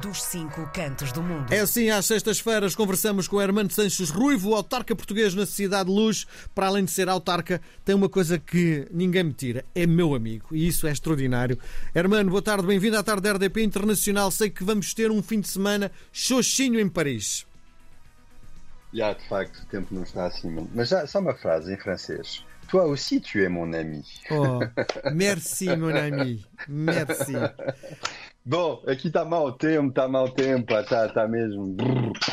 dos cinco cantos do mundo. É assim, às sextas-feiras conversamos com o Hermano Sanches Ruivo, autarca português na Cidade de Luz. Para além de ser autarca, tem uma coisa que ninguém me tira: é meu amigo. E isso é extraordinário. Hermano, boa tarde, bem-vindo à tarde da RDP Internacional. Sei que vamos ter um fim de semana xoxinho em Paris. Já, de facto, o tempo não está assim. Mas já, só uma frase em francês. Toi aussi, tu es mon ami. Oh, merci, mon ami. Merci. Bom, aqui está mau tempo, está mau tempo, está tá mesmo.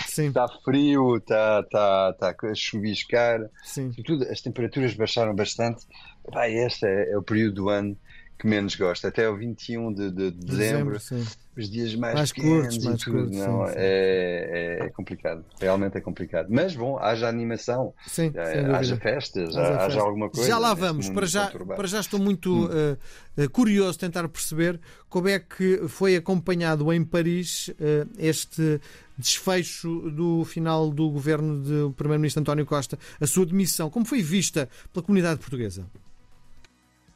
Está frio, está tá, tá a chuviscar. Sim. Sobretudo, as temperaturas baixaram bastante. Vai, este é, é o período do ano que menos gosto. Até o 21 de, de, de dezembro, Dezembro, os dias mais, Mais curtos, e mais tudo. curtos, não, sim, sim. É, é complicado. Realmente é complicado. Mas bom, haja animação, Sim, dúvida. haja festas, Haja haja, festa. alguma coisa. Já lá vamos. Para já, conturbado. para já estou muito eh, eh, curioso tentar perceber como é que foi acompanhado em Paris eh, este desfecho do final do governo do Primeiro-Ministro António Costa, a sua demissão. Como foi vista pela comunidade portuguesa?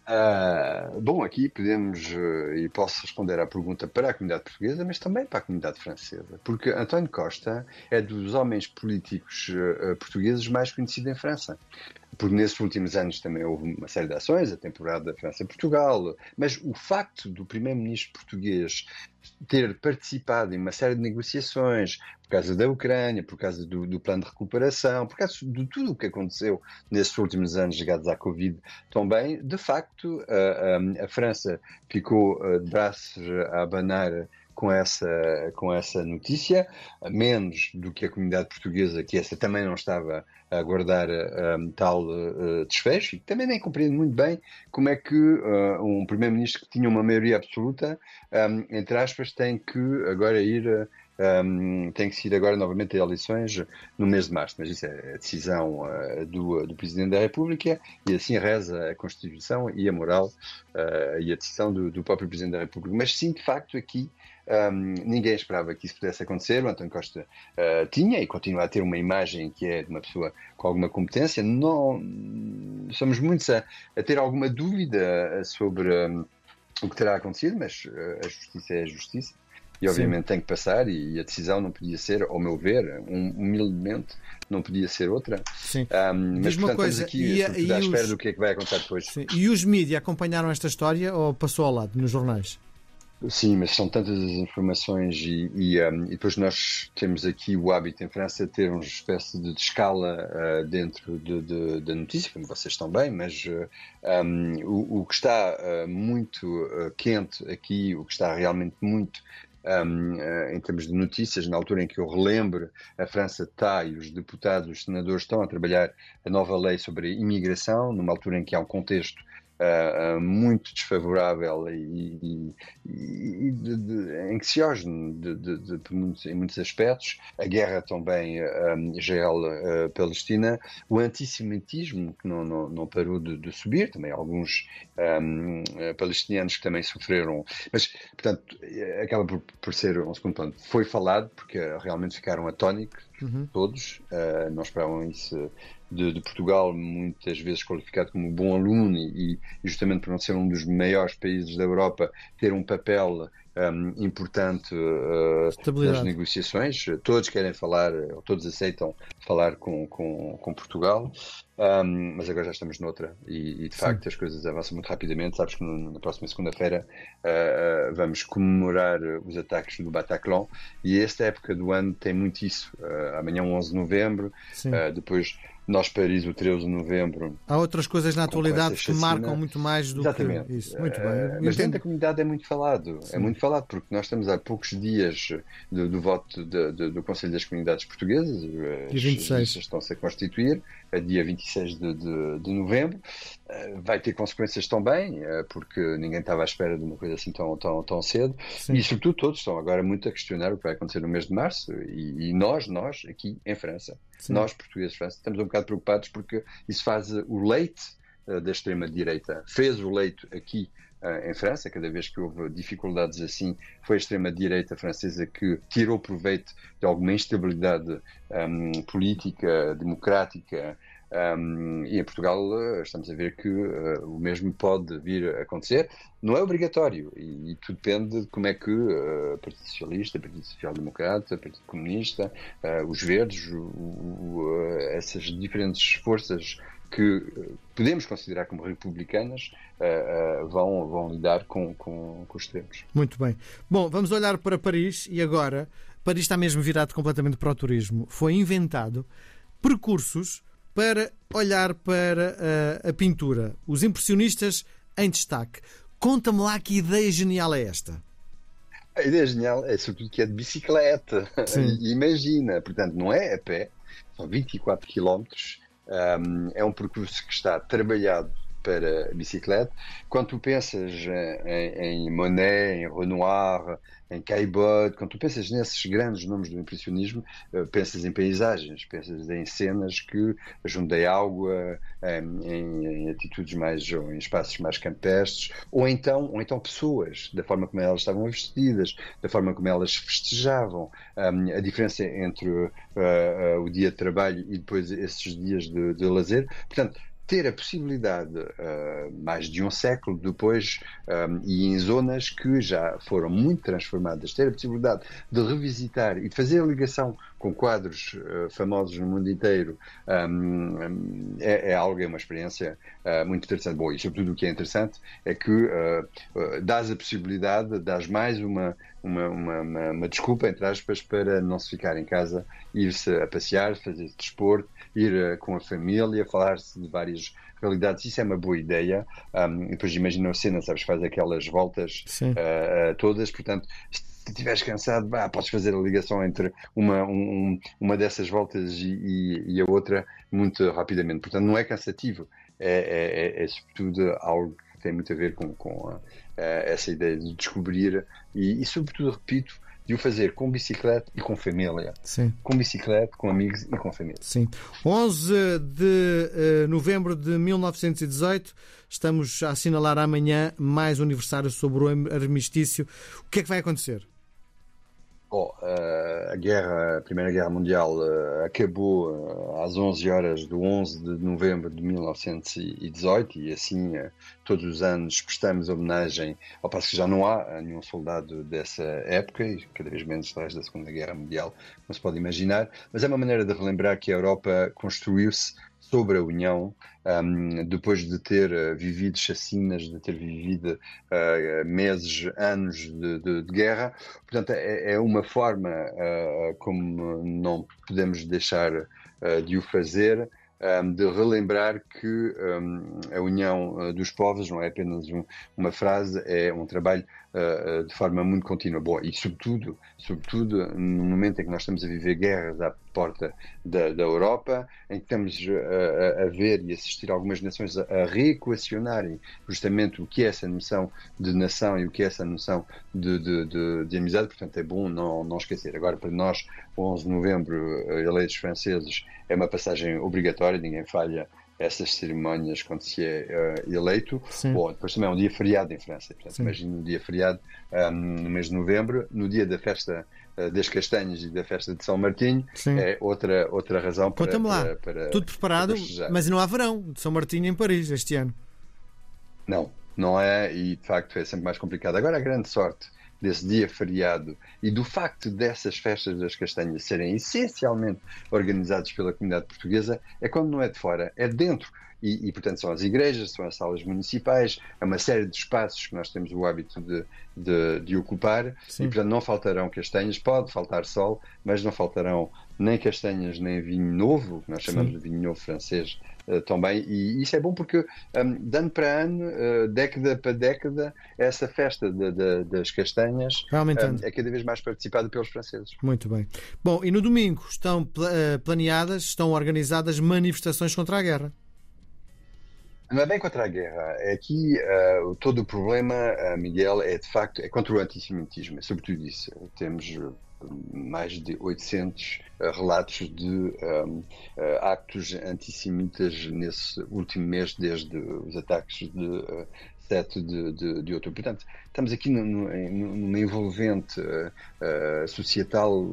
Ah, bom, aqui podemos, eh, e posso responder à pergunta para a comunidade portuguesa, mas também para a comunidade francesa, porque António Costa é dos homens políticos eh, portugueses mais conhecido em França. Porque nesses últimos anos também houve uma série de ações, a temporada França-Portugal, mas o facto do primeiro-ministro português ter participado em uma série de negociações por causa da Ucrânia, por causa do, do plano de recuperação, por causa de tudo o que aconteceu nesses últimos anos ligados à Covid também, de facto, a, a- a França ficou eh, de braços a abanar com essa, com essa notícia, menos do que a comunidade portuguesa, que essa também não estava a aguardar eh, um, tal eh, desfecho, e também nem compreende muito bem como é que eh, um primeiro-ministro que tinha uma maioria absoluta, um, entre aspas, tem que agora ir. um, tem que ir agora novamente a eleições no mês de março, mas isso é a decisão eh, do, do Presidente da República e assim reza a Constituição e a moral eh, e a decisão do, do próprio Presidente da República. Mas sim, de facto, aqui um, ninguém esperava que isso pudesse acontecer. O António Costa uh, tinha e continua a ter uma imagem que é de uma pessoa com alguma competência. Não, somos muitos a, a ter alguma dúvida sobre um, o que terá acontecido, mas a justiça é a justiça. E obviamente tem que passar, e a decisão não podia ser, ao meu ver, um, humildemente, não podia ser outra. Sim. Um, mas, portanto, coisa, estamos aqui e- à e espera os- do que é que vai acontecer depois. Sim. E os mídias acompanharam esta história ou passou ao lado nos jornais? Sim, mas são tantas as informações e, e, um, e depois nós temos aqui o hábito em França de ter uma espécie de escala uh, dentro de- de- da notícia, como vocês estão bem, mas uh, um, o, o que está uh, muito uh, quente aqui, o que está realmente muito um, uh, em termos de notícias, na altura em que eu relembro, a França está e os deputados, os senadores estão a trabalhar a nova lei sobre a imigração, numa altura em que há um contexto uh, muito desfavorável e, e- e de, de, ansiógeno de, muitos, em muitos aspectos, a guerra também um, Israel-Palestina, o antissemitismo que não, não, não parou de, subir, também alguns um, eh, palestinianos que também sofreram, mas portanto eh, acaba por, por ser um segundo plano. Foi falado porque eh, realmente ficaram atónicos Uhum. todos, uh, não esperavam isso de, de Portugal, muitas vezes qualificado como bom aluno e, e justamente por não ser um dos maiores países da Europa, ter um papel um, importante uh, nas negociações. Todos querem falar, ou todos aceitam falar com, com, com Portugal, um, mas agora já estamos noutra e, e, de facto as coisas avançam muito rapidamente. Sabes que no- na próxima segunda-feira uh, uh, vamos comemorar os ataques do Bataclan e esta época do ano tem muito isso. Uh, amanhã, 11 de novembro, Sim. uh, depois nós, Paris, o 13 de novembro. Há outras coisas na atualidade que marcam muito mais do Exatamente. que isso. Muito bem. Eu mas dentro da comunidade é muito falado. Sim. É muito porque nós estamos há poucos dias do, do voto de- de- do Conselho das Comunidades Portuguesas. As, Dia 26. as listas estão-se a constituir, a dia 26 de, de, de novembro. Eh, vai ter consequências também, eh, porque ninguém estava à espera de uma coisa assim tão, tão, tão cedo. Sim. E, sobretudo, todos estão agora muito a questionar o que vai acontecer no mês de março. E, e nós, nós, aqui em França, Sim. nós, portugueses de França, estamos um bocado preocupados porque isso faz o leite eh, da extrema-direita. Fez o leito aqui em França, cada vez que houve dificuldades assim, foi a extrema-direita francesa que tirou proveito de alguma instabilidade hum, política, democrática Um, e em Portugal uh, estamos a ver que uh, o mesmo pode vir a acontecer. Não é obrigatório e, e tudo depende de como é que o Partido Socialista, Partido Social Democrata, Partido Comunista, os Verdes, o, o, essas diferentes forças que podemos considerar como republicanas uh, uh, vão, vão lidar com, com, com os extremos. Muito bem. Bom, vamos olhar para Paris e agora Paris está mesmo virado completamente para o turismo. Foi inventado percursos para olhar para a, a pintura. Os impressionistas em destaque. Conta-me lá que ideia genial é esta. A ideia genial é sobretudo que é de bicicleta. Imagina, portanto, não é a pé, são 24 quilómetros um, é um percurso que está trabalhado para bicicleta. Quando tu pensas em, em Monet, em Renoir, em Caillebotte, quando tu pensas nesses grandes nomes do impressionismo, eh, pensas em paisagens, pensas em cenas que juntam água, em, em, em, atitudes mais, ou em espaços mais campestres, ou então, ou então pessoas, da forma como elas estavam vestidas, da forma como elas festejavam, um, a diferença entre uh, uh, o dia de trabalho e depois esses dias de, de lazer. Portanto, ter a possibilidade, uh, mais de um século depois, um, e em zonas que já foram muito transformadas, ter a possibilidade de revisitar e de fazer a ligação com quadros uh, famosos no mundo inteiro um, é, é, algo, é uma experiência uh, muito interessante. Bom, e sobretudo o que é interessante é que uh, dás a possibilidade, dás mais uma, uma, uma, uma, uma, desculpa, entre aspas, para não se ficar em casa, ir-se a passear, fazer desporto, ir com a família, falar-se de várias realidades. Isso é uma boa ideia. Um, depois imagina a cena, sabes, faz aquelas voltas todas, portanto se estiveres cansado, bah, podes fazer a ligação entre uma, um, uma dessas voltas e, e, e, a outra muito rapidamente. Portanto, não é cansativo, é, é, é, é sobretudo algo que tem muito a ver com, com a, a, essa ideia de descobrir e, e, sobretudo, repito, de o fazer com bicicleta e com família. Sim. Com bicicleta, com amigos e com família. Sim. 11 de uh, novembro de 1918, estamos a assinalar amanhã mais um aniversário sobre o armistício. O que é que vai acontecer? Bom, eh, a guerra, a Primeira Guerra Mundial eh, acabou eh, às 11 horas do 11 de novembro de 1918 e assim todos os anos prestamos homenagem, ao passo que já não há nenhum soldado dessa época e cada vez menos da Segunda Guerra Mundial, como se pode imaginar, mas é uma maneira de relembrar que a Europa construiu-se sobre a União, um, depois de ter uh, vivido chacinas, de ter vivido uh, meses, anos de, de, de, guerra. Portanto, é, é uma forma uh, como não podemos deixar de o fazer. Um, de relembrar que um, a união dos povos não é apenas um, uma frase, é um trabalho uh, de forma muito contínua. Bom, e sobretudo, sobretudo no momento em que nós estamos a viver guerras à porta da, da Europa, em que estamos a, a, ver e assistir algumas nações a, a reequacionarem justamente o que é essa noção de nação e o que é essa noção de, de, de, de amizade, portanto é bom não, não esquecer. Agora, para nós, 11 de novembro, eleitos franceses, é uma passagem obrigatória, ninguém falha essas cerimónias quando se é uh, eleito. Sim. Bom, depois também é um dia feriado em França. Portanto, imagina um dia feriado um, no mês de novembro, no dia da festa uh, das castanhas e da festa de São Martinho, Sim. é outra, outra razão para, Conta-me lá, para, para, tudo preparado, para mas não há verão de São Martinho em Paris este ano. Não, não é, e de facto é sempre mais complicado. Agora a grande sorte desse dia feriado e do facto dessas festas das castanhas serem essencialmente organizadas pela comunidade portuguesa é quando não é de fora, é de dentro. E, e, portanto, são as igrejas, são as salas municipais, é uma série de espaços que nós temos o hábito de, de, de ocupar Sim. e, portanto, não faltarão castanhas, pode faltar sol, mas não faltarão nem castanhas nem vinho novo, que nós chamamos Sim. de vinho novo francês, uh, também, e isso é bom porque um, de ano para ano, uh, década para década, essa festa de, de, das castanhas um, é cada vez mais participada pelos franceses. Muito bem. Bom, e no domingo estão eh, planeadas, estão organizadas manifestações contra a guerra. Não é bem contra a guerra. É aqui uh, todo o problema, uh, Miguel, é de facto é contra o antissemitismo. É sobretudo isso. Temos mais de 800 uh, relatos de um, actos antissemitas nesse último mês, desde os ataques de 7 de, de, de outubro. Portanto, estamos aqui numa envolvente uh, societal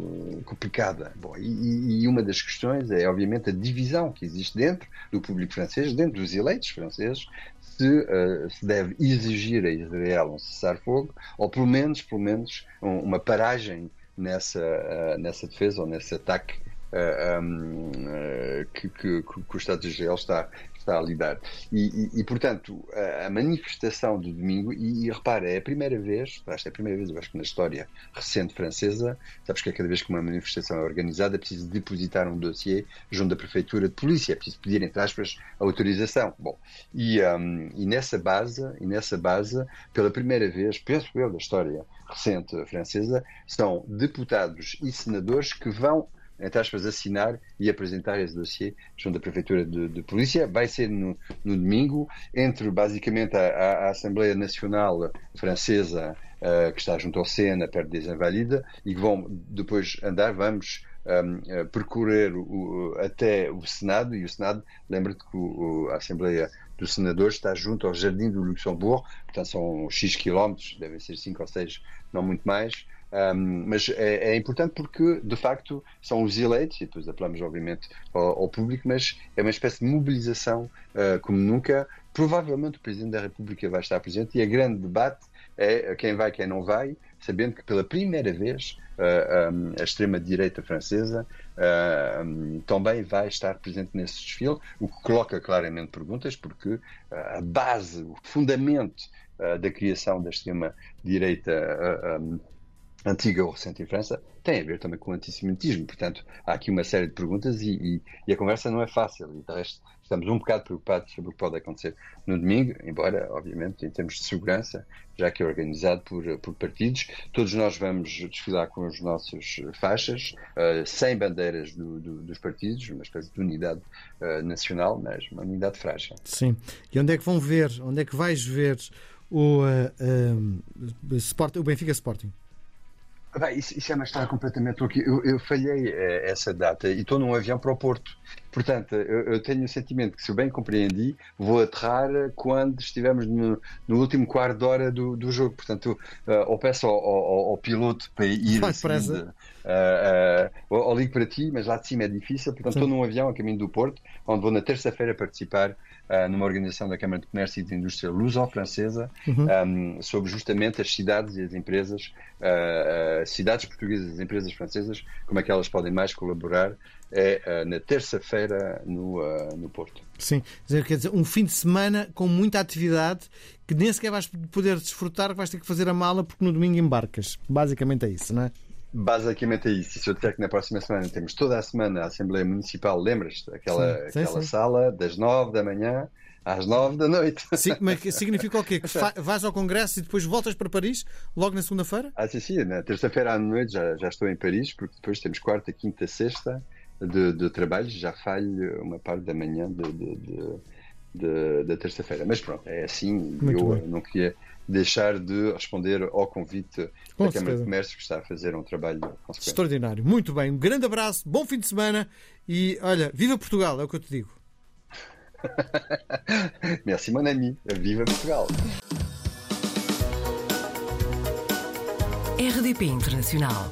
complicada. Bom, e, e, uma das questões é, obviamente, a divisão que existe dentro do público francês, dentro dos eleitos franceses, se, uh, se deve exigir a Israel um cessar-fogo, ou pelo menos, pelo menos um, uma paragem nessa, nessa defesa ou nesse ataque um, que, que, que, o Estado de Israel está, está a lidar. E, e, e, portanto, a manifestação do domingo, e, e repara, é a primeira vez, que é a primeira vez, eu acho que na história recente francesa, sabes que é cada vez que uma manifestação é organizada é preciso depositar um dossiê junto da Prefeitura de Polícia, é preciso pedir, entre aspas, autorização. Bom, e, um, e nessa base, e nessa base, pela primeira vez, penso eu, da história recente francesa, são deputados e senadores que vão entre aspas, assinar e apresentar esse dossiê junto à Prefeitura de, de Polícia. Vai ser no, no, domingo, entre basicamente a, a Assembleia Nacional Francesa, uh, que está junto ao Sena, perto des Invalides, e que vão depois andar, vamos. Um, uh, percorrer o, até o Senado, e o Senado, lembra-te que o, a Assembleia dos Senadores está junto ao Jardim do Luxemburgo, portanto são X quilómetros, devem ser 5 ou 6, não muito mais, um, mas é, é, importante porque, de facto, são os eleitos, e depois apelamos, obviamente, ao, ao público, mas é uma espécie de mobilização uh, como nunca. Provavelmente o Presidente da República vai estar presente e a grande debate é quem vai, quem não vai, sabendo que pela primeira vez uh, um, a extrema-direita francesa uh, um, também vai estar presente nesse desfile, o que coloca claramente perguntas, porque a base, o fundamento da criação da extrema-direita antiga ou recente em França, tem a ver também com o antissemitismo. Portanto, há aqui uma série de perguntas e, e, e a conversa não é fácil. E, de resto, estamos um bocado preocupados sobre o que pode acontecer no domingo, embora, obviamente, em termos de segurança, já que é organizado por, por partidos, todos nós vamos desfilar com as nossas faixas, uh, sem bandeiras do, do, dos partidos, uma espécie de unidade uh, nacional, mas uma unidade frágil. Sim. E onde é que vão ver, onde é que vais ver o, uh, Sport, o Benfica Sporting? Bem, isso, isso, é uma história completamente. Eu, eu falhei eh, essa data e estou num avião para o Porto. Portanto, eu, eu, tenho o sentimento que, se eu bem compreendi, vou aterrar quando estivermos no, no último quarto de hora do, do jogo. Portanto, uh, ou peço ao, ao, ao, piloto para ir. Vai assim, uh, uh, ou, ligo para ti, mas lá de cima é difícil. Portanto, Sim. estou num avião a caminho do Porto, onde vou na terça-feira participar numa organização da Câmara de Comércio e de Indústria luso-francesa uhum. um, sobre justamente as cidades e as empresas, cidades portuguesas e as empresas francesas, como é que elas podem mais colaborar é uh, na terça-feira no, uh, no Porto. Sim, quer dizer, um fim de semana com muita atividade que nem sequer vais poder desfrutar, vais ter que fazer a mala porque no domingo embarcas. Basicamente é isso, não é? Basicamente é isso. Se eu disser que na próxima semana temos toda a semana a Assembleia Municipal, lembras-te? Aquela, sim, aquela sim. sala das nove da manhã às nove da noite. Sim, mas significa o quê? Que vais ao Congresso e depois voltas para Paris logo na segunda-feira? Ah, sim, sim. Na terça-feira à noite já, já estou em Paris, porque depois temos quarta, quinta, sexta de, de trabalho. Já falho uma parte da manhã de, de, de, de da terça-feira. Mas pronto, é assim. Muito eu bem. não queria deixar de responder ao convite Com da certeza. Câmara de Comércio, que está a fazer um trabalho consequente. Extraordinário. Muito bem. Um grande abraço, bom fim de semana e olha, viva Portugal, é o que eu te digo. Merci, mon ami. Viva Portugal. RDP Internacional.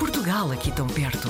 Portugal aqui tão perto.